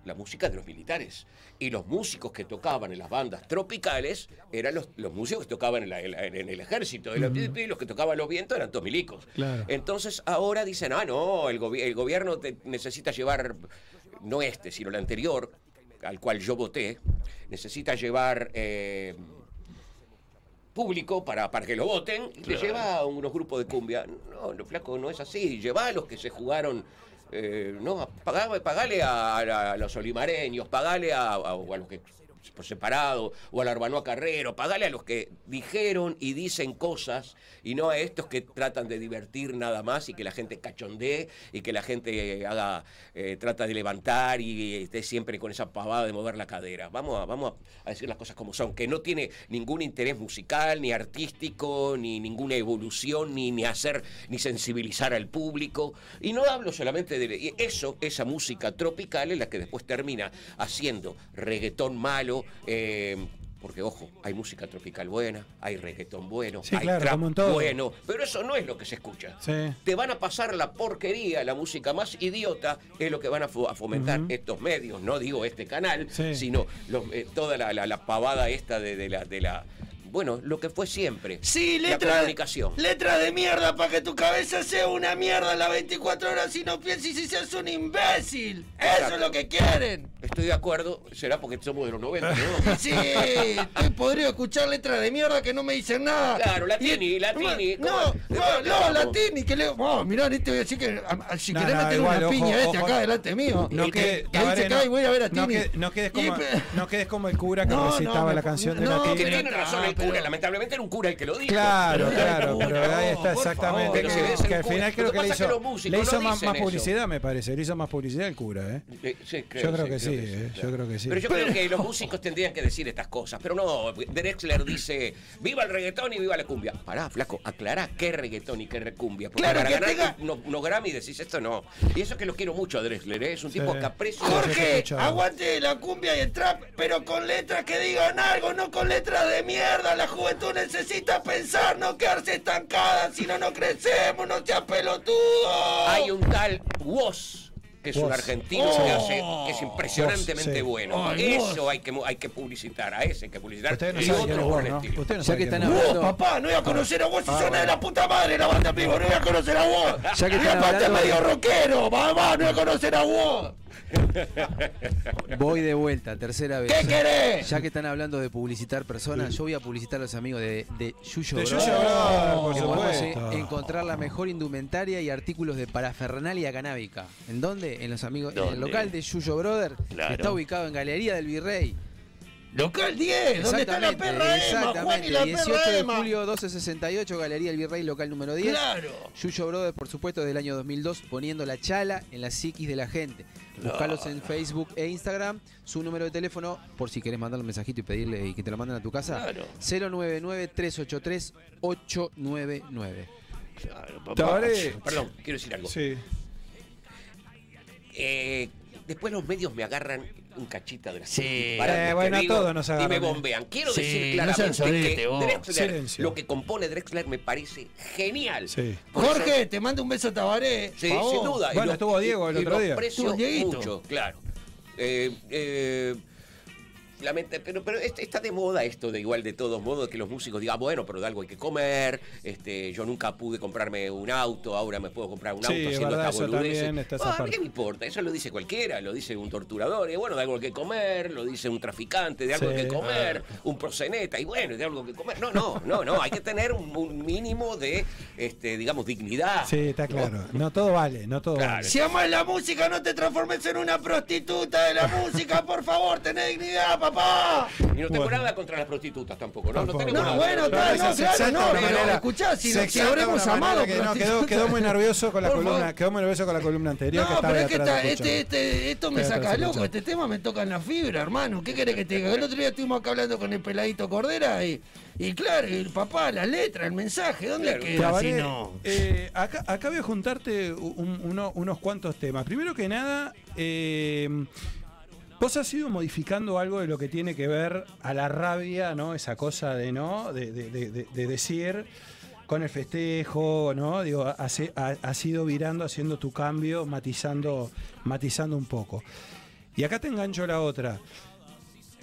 la música de los militares. Y los músicos que tocaban en las bandas tropicales eran los, los músicos que tocaban en, la- en la- en el ejército. Y los- y los que tocaban los vientos eran todos milicos. Claro. Entonces ahora dicen, ah, no, el, gobi- el gobierno te- necesita llevar, no este, sino el anterior, al cual yo voté, necesita llevar... eh, público para, para que lo voten y le lleva a unos grupos de cumbia. No, no, flaco, no es así. Lleva a los que se jugaron. Eh, no, pagale, pagale a, los olimareños, pagale a, a- a los que por separado, o al Arbanoa Carrero, pagale a los que dijeron y dicen cosas, y no a estos que tratan de divertir nada más y que la gente cachondee y que la gente eh, haga, eh, trata de levantar y esté siempre con esa pavada de mover la cadera. Vamos a, vamos a decir las cosas como son, que no tiene ningún interés musical, ni artístico, ni ninguna evolución, ni, ni hacer, ni sensibilizar al público. Y no hablo solamente de eso, esa música tropical es la que después termina haciendo reggaetón malo, eh, porque ojo, hay música tropical buena, hay reggaetón bueno, Sí, hay claro, trap bueno, pero eso no es lo que se escucha. Sí. Te van a pasar la porquería, la música más idiota, es lo que van a, fo- a fomentar estos medios, no digo este canal, Sí. sino los, eh, toda la, la- la pavada esta de, de la, de la, bueno, lo que fue siempre. Sí, la letra, comunicación. letra de mierda para que tu cabeza sea una mierda las 24 horas y no pienses y seas un imbécil. Eso es lo que quieren. Estoy de acuerdo, será porque somos de los 90, ¿no? (laughs) Sí, estoy podrido escuchar letras de mierda que no me dicen nada. Claro, Latini, Y- Latini, No, no, ¿De no? Latini, que le. Oh, mirá, te voy a decir que a- si No, querés no, meter igual, una ojo, piña este ojo. acá delante mío. No, y que, que, que Tabaré, dice que "Ay, voy a ver a no, Tini. que- no quedes Y como, no quedes como el cura que No, no, recitaba la canción de no, la Que tiene razón el Ah, pero- cura, lamentablemente era un cura el que lo dijo. Claro, Pero claro, pero ahí no, está exactamente. favor. Que, un al final creo que le es hizo, que los músicos le hizo no más, publicidad, me parece. Le hizo más publicidad el cura, ¿eh? Eh, sí, Yo creo que sí, eh, yo creo que sí. Pero yo creo que los músicos tendrían que decir estas cosas. Pero no, Drexler dice, viva el reggaetón y viva la cumbia. Pará, flaco, aclará qué reggaetón y qué recumbia. Porque Claro, para que ganar tenga- unos unos Grammy decís esto no. Y eso que lo quiero mucho a Drexler, ¿eh? es un tipo sí, Jorge, aguante la cumbia y el trap, pero con letras que digan algo, no con letras de mierda. La juventud necesita pensar, no quedarse estancada, si no, no crecemos, no seas pelotudo. Hay un tal Woz, que es un argentino Oh. que, hace, que es impresionantemente Woz, sí. bueno. Ay, Eso hay que, hay que publicitar, a ese hay que publicitar. Ustedes no y otros es por el ¿no? estilo. Ustedes no Ya que están es vos. Hablando- papá, no iba a conocer a vos si Ah, bueno. de la puta madre la banda en vivo, no iba a conocer a vos. Ya que y aparte hablando- medio rockero, mamá, no iba a conocer a vos. Voy de vuelta, tercera vez. ¿Qué querés? Ya que están hablando de publicitar personas, yo voy a publicitar a los amigos de, de Yuyo De. Yuyo Bros, por que podemos eh, encontrar la mejor indumentaria y artículos de parafernalia canábica. ¿En dónde? En los amigos, en el ¿Dónde? local de Yuyo Brother, Claro. que está ubicado en Galería del Virrey. Local 10, ¿dónde está la perra Emma? Juan y exactamente. la 18 perra de Emma. julio 1268, Galería del Virrey, local número 10. Claro. Yuyo Brother, por supuesto, del año 2002, poniendo la chala en la psiquis de la gente. Buscalos en Facebook e Instagram. Su número de teléfono, por si querés mandarle un mensajito y pedirle y que te lo manden a tu casa. Claro. 099-383-899. Claro, papá. Perdón, quiero decir algo. Sí. Eh, después los medios me agarran un cachita de la Sí. para Eh, bueno, a todos nos Y agarran, me eh. bombean. Quiero Sí, decir claramente que. Drexler, Silencio. lo que compone Drexler me parece genial. Sí. Jorge, te mando un beso a Tabaré. Sí, sin duda. Y Bueno, lo- estuvo Diego el y otro lo día. aprecio Estuvo Dieguito. mucho, claro. Eh, eh, lamenta- pero, pero est- está de moda esto de igual de todos modos que los músicos digan, bueno, pero de algo hay que comer, este, yo nunca pude comprarme un auto, ahora me puedo comprar un Sí, auto haciendo verdad, está esa Ah. ¿Qué me importa? Eso lo dice cualquiera, lo dice un torturador, y bueno, de algo hay que comer, lo dice un traficante, de algo Sí. hay que comer, un proseneta, y bueno, de algo que comer. No, no, no, no, hay que tener un, un mínimo de, este, digamos, dignidad. Sí, está ¿no? claro. No todo vale, no todo Claro. vale. Si amas la música, no te transformes en una prostituta de la música, por favor, tenés dignidad, papá. Y no tengo Bueno. nada contra las prostitutas tampoco, ¿no? No, Tampoco. tenemos No, nada. bueno, eso no, se claro, no, pero manera- escuchá, si, habremos amado que no, quedó, quedó muy nervioso con la Por columna, favor. quedó muy nervioso con la columna anterior que No, estaba pero es que está- este, este, esto me saca loco, este tema me toca en la fibra, hermano. ¿Qué querés que te diga? El otro día estuvimos acá hablando con el peladito Cordera y, y claro, el papá, la letra, el mensaje, ¿dónde Claro. queda si no? eh, acá, acá voy a juntarte un- uno- unos cuantos temas. Primero que nada, eh, vos has ido modificando algo de lo que tiene que ver a la rabia, ¿no? Esa cosa de, ¿no? De, de- de- de- de decir con el festejo, ¿no? Digo, has, ha- has ido virando, haciendo tu cambio, matizando, matizando un poco. Y acá te engancho la otra.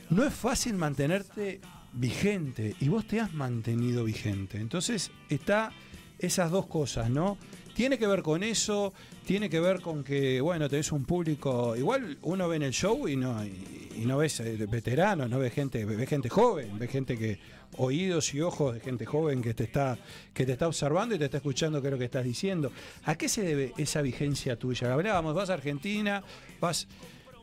No es fácil mantenerte vigente y vos te has mantenido vigente. Entonces está esas dos cosas, ¿no? Tiene que ver con eso, tiene que ver con que, bueno, tenés un público, igual uno ve en el show y no, y, y no ves eh, veteranos, no ves gente, ves gente joven, ves gente que, oídos y ojos de gente joven que te está, que te está observando y te está escuchando qué es lo que estás diciendo. ¿A qué se debe esa vigencia tuya? Hablábamos, vas a Argentina, vas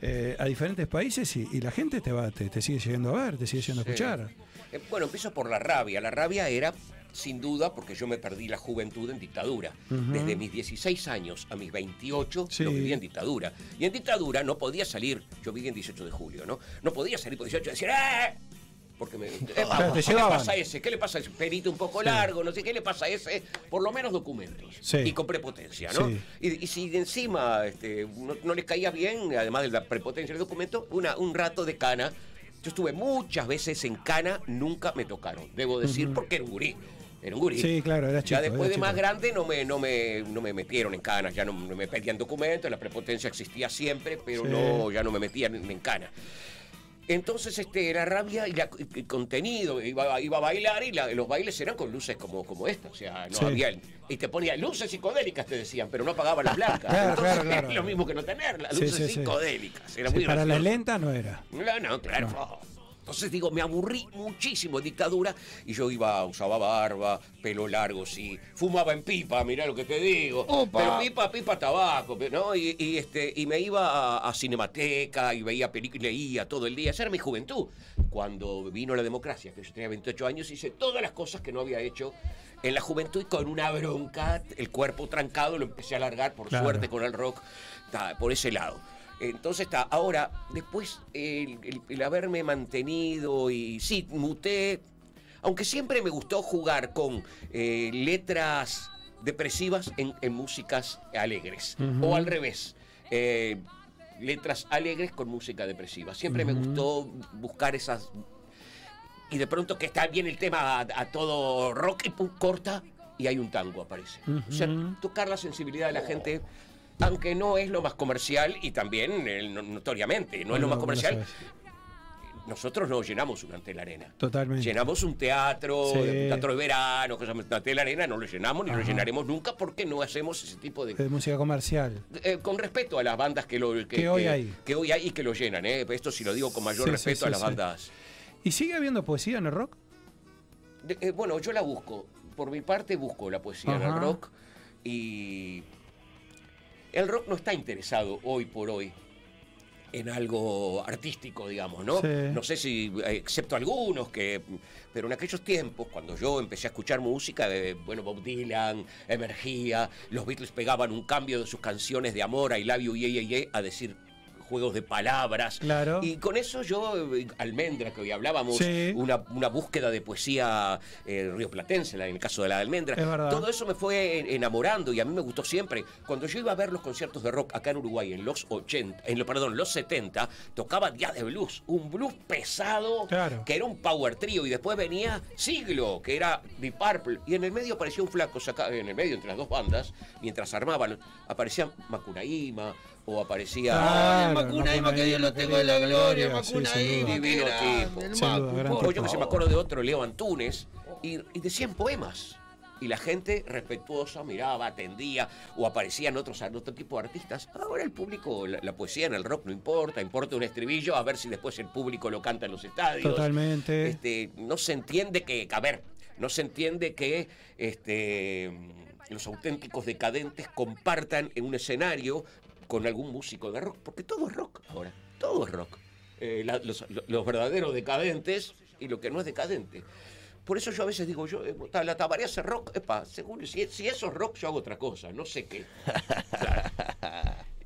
eh, a diferentes países y, y la gente te va, te, te sigue llegando a ver, te sigue yendo a escuchar. Eh, Bueno, empiezo por la rabia. La rabia era, sin duda, porque yo me perdí la juventud en dictadura. Desde mis 16 años a mis 28 Sí. lo viví en dictadura. Y en dictadura no podía salir, yo viví en 18 de julio, ¿no? No podía salir por 18 y decir, ¡eh! Porque me. (laughs) eh, te ¿Qué le pasa a ese? ¿Qué le pasa a ese? Perito un poco largo, no sé qué le pasa a ese. Por lo menos documentos. Sí. Y con prepotencia, ¿no? Y, y si de encima este, no, no les caía bien, además de la prepotencia del documento, una, un rato de cana. Yo estuve muchas veces en cana, nunca me tocaron, debo decir, porque era un gurí. Era un gurí. Sí, claro, era chico, Ya después de más grande no me, no, me, no me metieron en canas, ya no, no me pedían documentos, la prepotencia existía siempre, pero Sí. no, ya no me metían en, en cana. Entonces, este, la rabia y la- el contenido, iba, iba a bailar y la- los bailes eran con luces como, como esta, o sea, no Sí. había... Y te ponía luces psicodélicas, te decían, pero no apagaban las blancas. (laughs) Claro, Entonces, claro, (laughs) claro. es lo mismo que no tener, las luces sí, sí. psicodélicas. Era muy para las lentas no era. No, no, claro. Entonces digo, me aburrí muchísimo en dictadura y yo iba, usaba barba, pelo largo, sí, fumaba en pipa, mirá lo que te digo. Opa. Pero pipa, pipa, tabaco, ¿no? Y, y, este, y me iba a, a Cinemateca y veía películas, leía todo el día. Esa era mi juventud. Cuando vino la democracia, que yo tenía 28 años, hice todas las cosas que no había hecho en la juventud y con una bronca, el cuerpo trancado, lo empecé a alargar, por Claro. suerte, con el rock, por ese lado. Entonces está, ahora, después el, el- el haberme mantenido y sí, muté, aunque siempre me gustó jugar con eh, letras depresivas en, en músicas alegres, o al revés, eh, letras alegres con música depresiva. Siempre me gustó buscar esas... Y de pronto que está bien el tema a, a todo rock y pum, corta y hay un tango aparece. O sea, tocar la sensibilidad de la gente, aunque no es lo más comercial y también eh, no- notoriamente, no es lo más comercial. Nosotros no llenamos un ante la arena. Totalmente. Llenamos un teatro, Sí. un teatro de verano, cosas un ante la arena, no lo llenamos ni lo llenaremos nunca porque no hacemos ese tipo de... De música comercial. Eh, con respeto a las bandas que, lo, que, Que hoy hay. que hoy hay y que lo llenan, ¿eh? esto sí lo digo con mayor Sí, respeto sí, a las bandas. ¿Y sigue habiendo poesía en el rock? De- eh, bueno, yo la busco. Por mi parte busco la poesía en el rock. Y el rock no está interesado hoy por hoy en algo artístico, digamos, ¿no? Sí. No sé si, excepto algunos que... Pero en aquellos tiempos, cuando yo empecé a escuchar música, de, bueno, Bob Dylan, emergía, los Beatles pegaban un cambio de sus canciones de amor, I love you, yeah, yeah, yeah, a decir juegos de palabras. Claro. Y con eso yo, eh, Almendra, que hoy hablábamos, Sí. una, una búsqueda de poesía eh, rioplatense, la- en el caso de la de Almendra. Es. Todo eso me fue en- enamorando y a mí me gustó siempre. Cuando yo iba a ver los conciertos de rock acá en Uruguay en los 80, en lo, perdón, los 70, tocaba Días de Blues, un blues pesado Claro. que era un power trio y después venía Siglo, que era The Purple y en el medio aparecía un flaco saca- en el medio entre las dos bandas, mientras armaban, aparecía Macunaíma o aparecía Ah, el Claro, Macunaíma, que Dios lo tenga en la gloria, Sí, duda. qué Divino tipo. el Macu, yo que se me acuerdo de otro, Leo Antunes, y, y decían poemas. Y la gente respetuosa miraba, atendía, o aparecían otros, otro tipo de artistas. Ahora el público, la, la poesía en el rock no importa, importa un estribillo, a ver si después el público lo canta en los estadios. Totalmente. Este, no se entiende que, a ver, no se entiende que este, los auténticos decadentes compartan en un escenario con algún músico de rock, porque todo es rock ahora, todo es rock. Eh, la- los, verdaderos decadentes y lo que no es decadente. Por eso yo a veces digo, yo, eh, la tabaré hace rock, epa, según, si, si eso es rock, yo hago otra cosa, no sé qué. (laughs)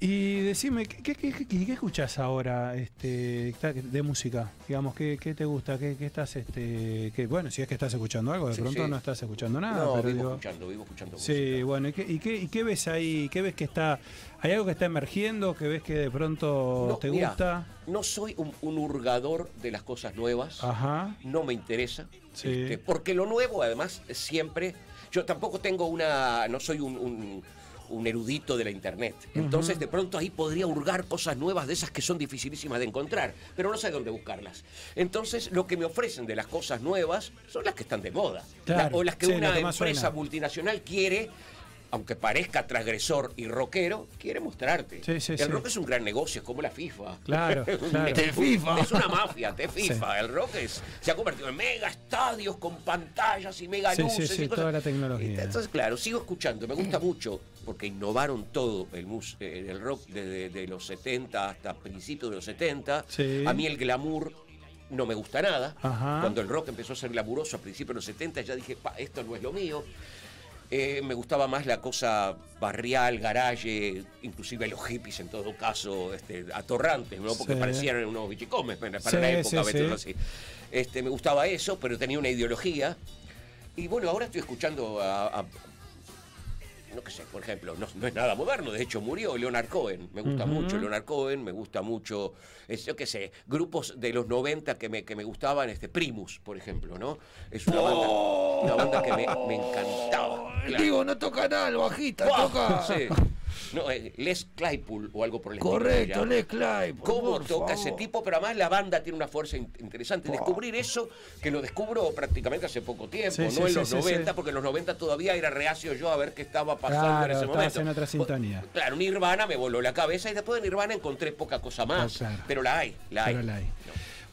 Y decime, ¿qué, qué, qué, qué- qué escuchás ahora este, de música? Digamos, ¿qué, qué te gusta? ¿Qué, qué estás, este, qué- bueno, si es que estás escuchando algo, de Sí, pronto sí. no estás escuchando nada, no, pero vivo digo, escuchando, vivo escuchando Sí, música. bueno, ¿y qué, y, qué, y qué ves ahí? ¿Qué ves que está, hay algo que está emergiendo, que ves que de pronto No, te gusta? No soy un, un hurgador de las cosas nuevas. Ajá, no me interesa. Sí. este, porque lo nuevo, además, siempre. Yo tampoco tengo una. No soy un, un- un erudito de la internet. Entonces, de pronto ahí podría hurgar cosas nuevas de esas que son dificilísimas de encontrar, pero no sé dónde buscarlas. Entonces, lo que me ofrecen de las cosas nuevas son las que están de moda. Claro, La- o las que sí, una empresa suena. multinacional quiere. Aunque parezca transgresor y rockero, quiere mostrarte. Sí, sí, el sí. rock es un gran negocio, es como la FIFA. Claro, (laughs) claro. Te FIFA. Es una mafia, te FIFA. El rock es- se ha convertido en mega estadios con pantallas y mega Sí, luces. sí, sí, y cosas. toda la tecnología. Entonces, claro, sigo escuchando. Me gusta mucho porque innovaron todo el, mus- eh, el rock desde de los 70 hasta principios de los 70. Sí. A mí el glamour no me gusta nada. Ajá. Cuando el rock empezó a ser glamuroso a principios de los 70, ya dije, "Pa, esto no es lo mío. Eh, me gustaba más la cosa barrial, garaje, inclusive los hippies en todo caso, este, atorrantes, ¿no? Porque Sí. parecían unos bichicomes para Sí, la época, sí. Este, me gustaba eso, pero tenía una ideología. Y bueno, ahora estoy escuchando a, a- no qué sé, por ejemplo, no, no es nada moderno, de hecho murió Leonard Cohen, me gusta mucho Leonard Cohen, me gusta mucho, es, yo qué sé, grupos de los 90 que me, que me gustaban, este Primus, por ejemplo, ¿no? Es una banda, una banda que me, me encantaba. Claro. Diego no toca nada, el bajista toca. Sí. No, eh, Les Claypool o algo por el estilo. Correcto. Les Claypool. ¿Cómo por toca favor. ese tipo? Pero además la banda tiene una fuerza in- interesante. Descubrir eso, que lo descubro prácticamente hace poco tiempo, Sí, no sí, en sí, los sí, 90, sí. porque en los 90 todavía era reacio yo a ver qué estaba pasando Claro, en ese momento. en otra sintonía. Claro, Nirvana me voló la cabeza y después de Nirvana encontré poca cosa más. Claro. Pero la hay, la hay. Pero la hay.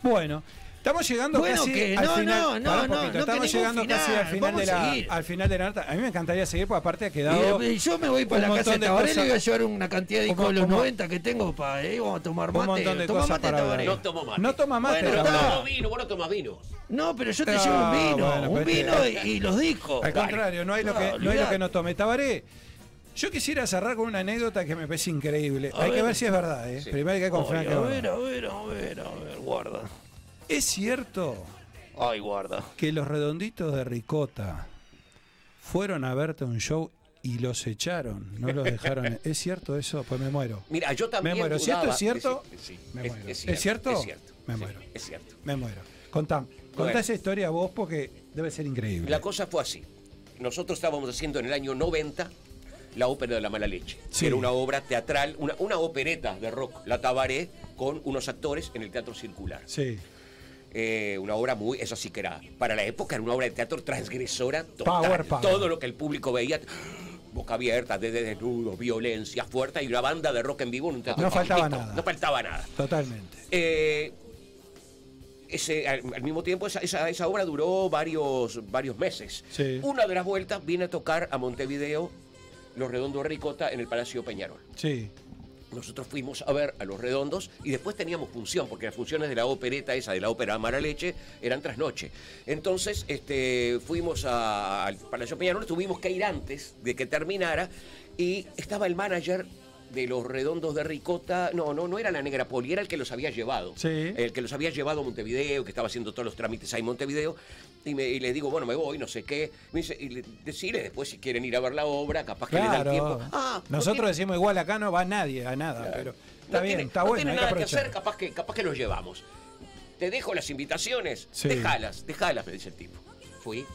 Bueno, estamos llegando Bueno, casi que al no, final. no, no, Pará un no, no, estamos llegando ningún casi al final, final, de la, al final de la nota. A mí me encantaría seguir, porque aparte ha quedado. Y, y yo me voy para un la casa de Tabaré y cosas- voy a llevar una cantidad de un discos de los mo- 90 que tengo para ahí vamos a tomar Un mate. montón de Toma cosas mate, para. No tomo mate. No toma mate, Bueno, No tomo vino, vos no tomás vino. No, pero yo te Ah, llevo un vino, bueno, un vino y, y los discos. Al contrario, no hay lo que, no hay lo olvidate. que no tome. Tabaré, yo quisiera cerrar con una anécdota que me parece increíble. A hay que ver. ver si es verdad, ¿eh? Sí. Primero hay que confirmar que a ver, a ver, a ver, a ver, guarda. ¿Es cierto Ay, guarda. que los redonditos de Ricota fueron a verte a un show y los echaron? No los dejaron. (laughs) ¿Es cierto eso? Pues me muero. Mira, yo también Me muero. Si esto es cierto, sí, sí, me es, muero. es ¿Es cierto? Es cierto. Me sí, muero. Es cierto. Me muero. Contá, contá Bueno. esa historia vos porque debe ser increíble. La cosa fue así. Nosotros estábamos haciendo en el año 90 la ópera de la mala leche. que Sí. Era una obra teatral, una, una opereta de rock, la Tabaré, con unos actores en el Teatro Circular. Sí. Eh, una obra muy, eso sí que era, para la época era una obra de teatro transgresora total. Power, power. Todo lo que el público veía, boca abierta, desde desnudos, violencia fuerte y una banda de rock en vivo en un teatro No faltaba nada. No faltaba nada. Totalmente. Eh, ese, al, al mismo tiempo, esa, esa- esa obra duró varios, varios meses. Sí. Una de las vueltas viene a tocar a Montevideo Los Redondos Ricota en el Palacio Peñarol. Sí. Nosotros fuimos a ver a Los Redondos y después teníamos función, porque las funciones de la opereta esa, de la ópera Mara Leche, eran tras noche. Entonces este, fuimos a- al Palacio Peñarol, tuvimos que ir antes de que terminara y estaba el manager de los redondos de ricota. No, no, no era la negra poli, era el que los había llevado. Sí. El que los había llevado a Montevideo, que estaba haciendo todos los trámites ahí en Montevideo. Y, me, y le digo, bueno, me voy, no sé qué. Me dice, y le, decirle después si quieren ir a ver la obra, capaz que le da el tiempo. Claro. Ah, no Nosotros decimos igual acá no va nadie a nada, pero está no bien, tiene, está no bueno, tiene hay nada que hacer, capaz que, capaz que los llevamos. Te dejo las invitaciones, Sí. dejalas, dejalas, me dice el tipo. Fui,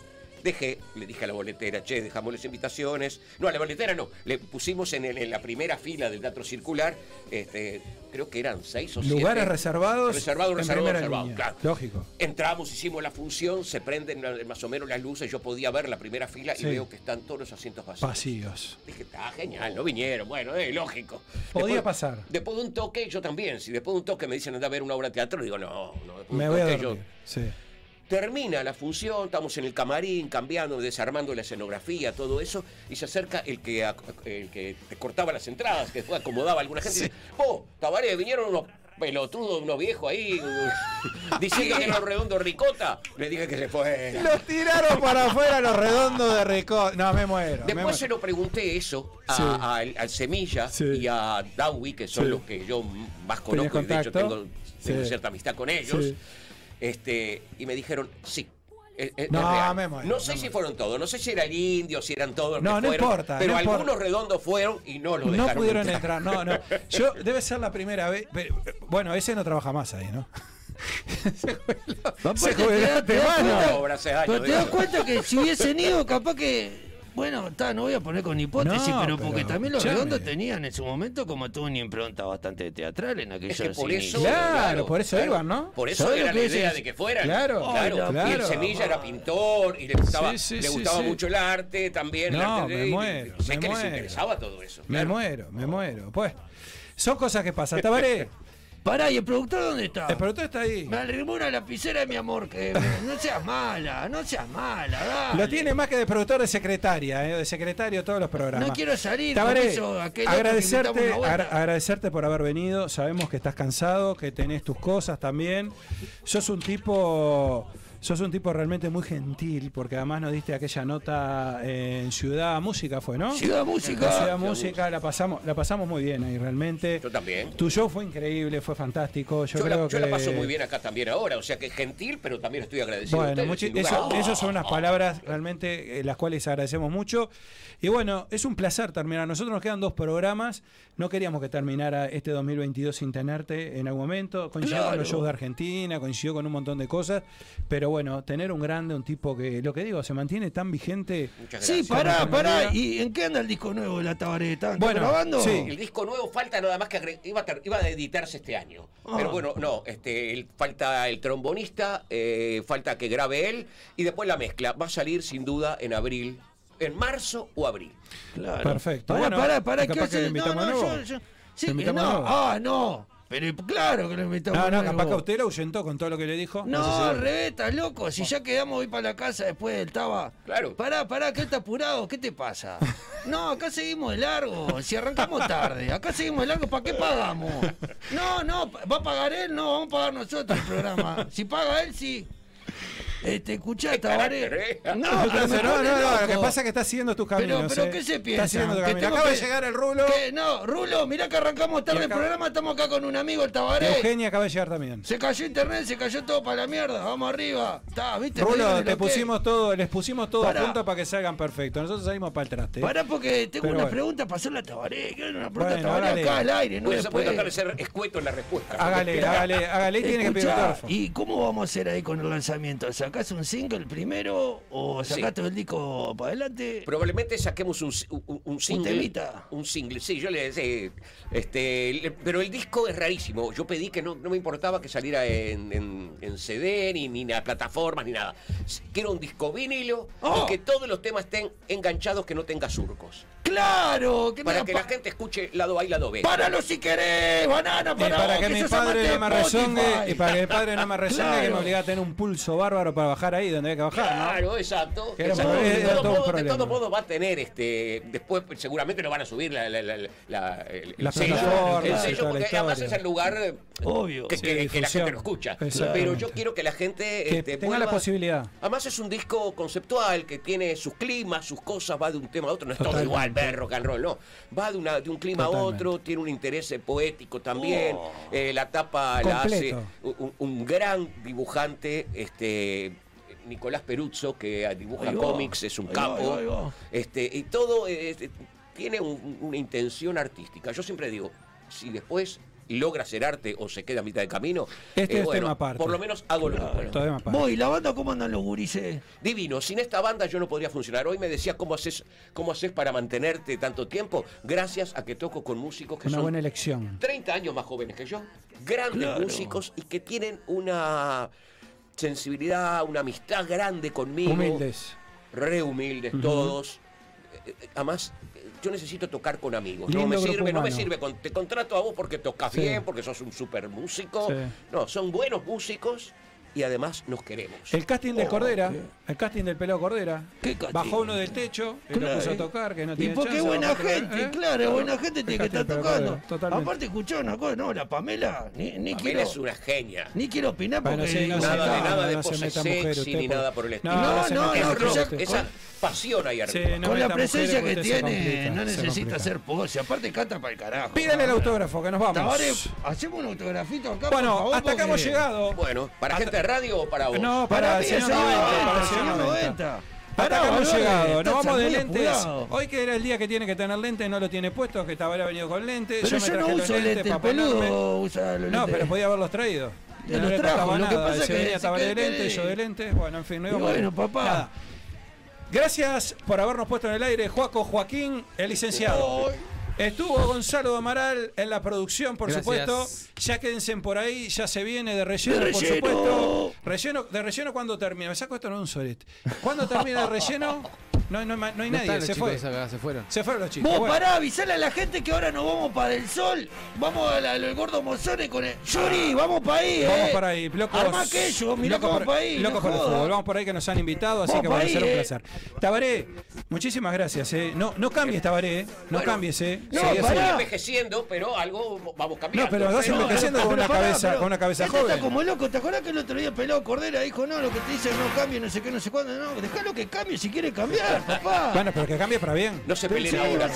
dejé, le dije a la boletera, che, dejamos las invitaciones. No, a la boletera no, le pusimos en, el- en la primera fila del teatro circular, este, creo que eran seis o siete. Lugares reservados Reservados, reservados, reservados, línea. claro. Lógico. Entramos, hicimos la función, se prenden más o menos las luces, yo podía ver la primera fila Sí. y veo que están todos los asientos vacíos. Vacíos. Dije, está genial, no vinieron. Bueno, es lógico. Podía pasar. Después de un toque, yo también. Si después de un toque me dicen anda a ver una obra de teatro, digo, no, no. después de Me un voy a toque, yo-. Sí. Termina la función, estamos en el camarín, cambiando, desarmando la escenografía, todo eso, y se acerca el que, el que te cortaba las entradas, que después (laughs) acomodaba a alguna gente, y dice, vos, Tabaré, vinieron unos pelotudos, unos viejos ahí, (laughs) diciendo que era redondo ricota. Le dije que se fue. Los tiraron para afuera los redondos de Rico. No, me muero. me Después muero. se lo pregunté eso a- Sí. a- al, al Semilla Sí. y a Dawi, que son los que yo más ¿Tenías conozco y de hecho tengo, tengo cierta amistad con ellos. Este, y me dijeron, sí. es- es- es No, real. me muero, no sé me si fueron todos, no sé si era el indio, si eran todos los No, que no fueron, importa, pero no algunos importa. redondos fueron y no lo No dejaron pudieron entrar, no, no. (laughs) Yo, debe ser la primera vez. pero, bueno, ese no trabaja más ahí, ¿no? (laughs) se jubiló, Aparte, se te jubiló te años, Pero te das cuenta que si hubiesen ido, capaz que. Bueno, está, no voy a poner con hipótesis, No, pero, pero, porque también los redondos tenían en su momento como toda una impronta bastante teatral en aquellos Es que por eso. Claro, por eso iban, ¿no? Por eso ¿Sabés era la es idea de que fueran. Claro, claro. claro. Y el Semilla era pintor y le gustaba, Sí, sí, le gustaba sí. mucho el arte también. el No, arte de- me y- muero, me que les interesaba todo eso. Me claro. muero, me muero. Pues, son cosas que pasan. Tabaré, Pará, ¿y el productor dónde está? el productor está ahí. Me arrimó una lapicera, mi amor, que me- no seas mala, no seas mala, dale. Lo tiene más que de productor de secretaria, ¿eh? de secretario de todos los programas. No quiero salir, Tabaré, eso, aquel otro que agradecerte, agra- agradecerte por haber venido. Sabemos que estás cansado, que tenés tus cosas también. Sos un tipo, sos un tipo realmente muy gentil, porque además nos diste aquella nota en Ciudad Música, fue, ¿no? Ciudad Música. Ciudad Música la pasamos, la pasamos muy bien ahí realmente. Yo también. Tu show fue increíble, fue fantástico. Yo, Yo, creo la, yo que la paso muy bien acá también ahora, o sea que es gentil, pero también estoy agradecido. a Bueno, ustedes, sin eso, eso son unas palabras realmente eh, las cuales agradecemos mucho. Y bueno, es un placer terminar. Nosotros nos quedan dos programas. No queríamos que terminara este 2022 sin tenerte en algún momento. Coincidió con los shows de Argentina, coincidió con un montón de cosas. Pero bueno, tener un grande, un tipo que, lo que digo, se mantiene tan vigente. Muchas Sí, gracias. pará, Como pará. tenía- ¿Y en qué anda el disco nuevo de la Tabareta? ¿Está Bueno, grabando? sí. El disco nuevo falta nada más que iba a, iba a editarse este año. Ah. Pero bueno, no, este, el- falta el trombonista, eh, falta que grabe él y después la mezcla. Va a salir sin duda en abril, en marzo o abril. Claro. Perfecto. Pará, Bueno, pará, pará. ¿qué que hace? lo invitamos no, no, yo- yo- Sí, no. Ah, no. Pero claro que lo invitamos No, no, capaz que usted lo ahuyentó con todo lo que le dijo. No, sé si- al revés, estás loco. Si ya quedamos hoy para la casa después del Taba. Claro. Pará, pará, que está apurado. ¿Qué te pasa? No, acá seguimos de largo. Si arrancamos tarde, acá seguimos de largo, ¿para qué pagamos? No, no, ¿va a pagar él? No, vamos a pagar nosotros el programa. Si paga él, sí. Este, escuchá, Tabaré. ¿eh? No, (laughs) no, no, lo que pasa es que está siguiendo tus caminos. Pero, pero eh. ¿qué se Está piensa? siguiendo tu Que camino. tengo Acaba de llegar el rulo. ¿Qué? No, Rulo, mirá que arrancamos tarde el programa, estamos acá con un amigo, el Tabaré. Eugenia acaba de llegar también. Se cayó internet, se cayó todo para la mierda. Vamos arriba. Está, Rulo, te pusimos todo, les pusimos todo punto para que salgan perfectos. Nosotros salimos para el traste. ¿eh? Pará porque tengo Pero una bueno. pregunta para hacerle a Tabaré. Quiero una pregunta Bueno, a Tabaré hágale. acá al aire, no Voy a, voy a después. tratar de ser escueto en la respuesta. Hágale, hágale, hágale tiene que pedir. ¿Y cómo vamos a hacer ahí con el lanzamiento? ¿Sacás un single primero o Sí. todo el disco para adelante? Probablemente saquemos un, un, un single. temita. Un single, sí, yo le decía. Este, le- pero el disco es rarísimo. Yo pedí que no, no me importaba que saliera en, en- en CD, ni, ni en plataformas, ni nada. Quiero un disco vinilo Oh. y que todos los temas estén enganchados, que no tenga surcos. ¡Claro! Que Para que la gente escuche lado A y lado B. ¡Páralo si querés! ¡Banana, Y para para que mi padre no me rezongue, y para que mi padre no me (laughs) rezongue, que me obliga a tener un pulso bárbaro para bajar ahí donde hay que bajar, ¿no? Claro, exacto. Que de, era todo modo, de problema. todo modo va a tener este. Después seguramente lo van a subir la, la, la, la- el, el Las sello, el sello, porque además es el lugar eh, Obvio. que, Sí, que- que la gente lo escucha. Pero yo quiero que la gente Que este, tenga la posibilidad. Además es un disco conceptual que tiene sus climas, sus cosas, va de un tema a otro, no es todo igual, ver rock and roll, no. Va de, una, de un clima a otro, tiene un interés poético también. Oh. Eh, la tapa la hace un, un gran dibujante, este. Nicolás Peruzzo, que dibuja cómics, es un capo. Este, y todo eh, tiene un- una intención artística. Yo siempre digo, si después logra hacer arte o se queda a mitad de camino, eh, Este es bueno, tema aparte. por lo menos hago lo que puedo. Todavía más para. Vos, ¿y la banda cómo andan los gurises? Divino, sin esta banda yo no podría funcionar. Hoy me decía cómo haces, cómo haces para mantenerte tanto tiempo, gracias a que toco con músicos que Una son buena elección. 30 años más jóvenes que yo, grandes Claro. músicos y que tienen una sensibilidad, una amistad grande conmigo. Humildes. Re humildes todos. Eh, eh, Además, eh, yo necesito tocar con amigos. No me sirve, no me sirve. con- te contrato a vos porque tocas Sí. bien, porque sos un super músico. Sí. No, son buenos músicos y además nos queremos. El casting de Oh, Cordera, qué- el casting del pelado Cordera. ¿Qué casting? Bajó uno del techo, y lo Claro. puso a tocar, que no Y tiene porque chance, buena gente, ¿eh? claro, buena gente tiene que estar tocando. Totalmente. Aparte, escuchá una cosa, no, la Pamela, ni, ni Pamela quiero, es una genia. ni quiero opinar Bueno, porque sí, no se Nada de nada de no se pose sexy ni nada por el estilo. No, No, no, no, esa pasión ahí arriba. No con la presencia que tiene, no necesita hacer pose, aparte canta para el carajo. Pídale el autógrafo, que nos vamos. Tabaré, hacemos un autografito acá, Bueno, hasta acá hemos llegado. Bueno, ¿para gente radio o para vos? No, para, Para señor señor 90, para el 90, señor señor 90. 90. Hasta Pará, acá hemos llegado. Nos estás vamos de lentes. apurado. Hoy que era el día que tiene que tener lentes, no lo tiene puesto, que ha venido con lentes. Pero me yo no traje los uso lentes lentes, para peludo usa los No, lentes. pero podía haberlos traído. No los trajo, lo que nada. pasa que venía se Tabaré de lentes, yo de lentes. Bueno, en fin, no íbamos bueno, papá. Nada. Gracias por habernos puesto en el aire, Juaco Joaquín, el licenciado. Estuvo Gonzalo Amaral en la producción, por Gracias. supuesto. Ya quédense por ahí, ya se viene de relleno, De por relleno. supuesto. Relleno, de relleno cuando termina. Me saco esto no es un solete. ¿Cuándo termina el relleno? No, no, no hay No nadie, están los se chicos fue. acá, se fueron. Se fueron los chicos. Vos Bueno. pará, avisale a la gente que ahora nos vamos para el sol. Vamos al al gordo Mozone con el. Yuri, vamos para ahí, eh. Vamos para ahí, locos. Armá aquello, mirá locos cómo por- para ahí. Locos no por el fútbol. Vamos por ahí que nos han invitado, así Vamos que va a ser un eh. placer. Tabaré, muchísimas gracias. Eh. No, no cambies, Tabaré. eh. No Bueno, cambies, eh. no, Seguí así. pará. Envejeciendo, pero algo vamos cambiando. No, pero vas Pero- envejeciendo con una pará, cabeza- pero con una cabeza este joven. Está como loco, ¿te acordás que el otro día pelado Cordera dijo, no, lo que te dicen no cambie, no sé qué, no sé cuándo? No, dejalo que cambie si quiere cambiar, papá. Bueno, pero que cambies para bien. No se peleen ahora.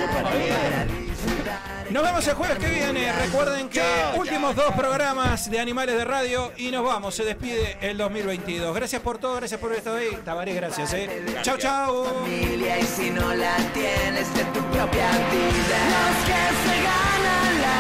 Nos vemos el jueves que viene. Recuerden que Chao, últimos dos programas de Animales de Radio y nos vamos. Se despide el 2022. Gracias por todo, gracias por estado ahí. Tabaré, gracias. Eh. Chau, chau. familia y si no la tienes de tu propia vida. Los que se ganan la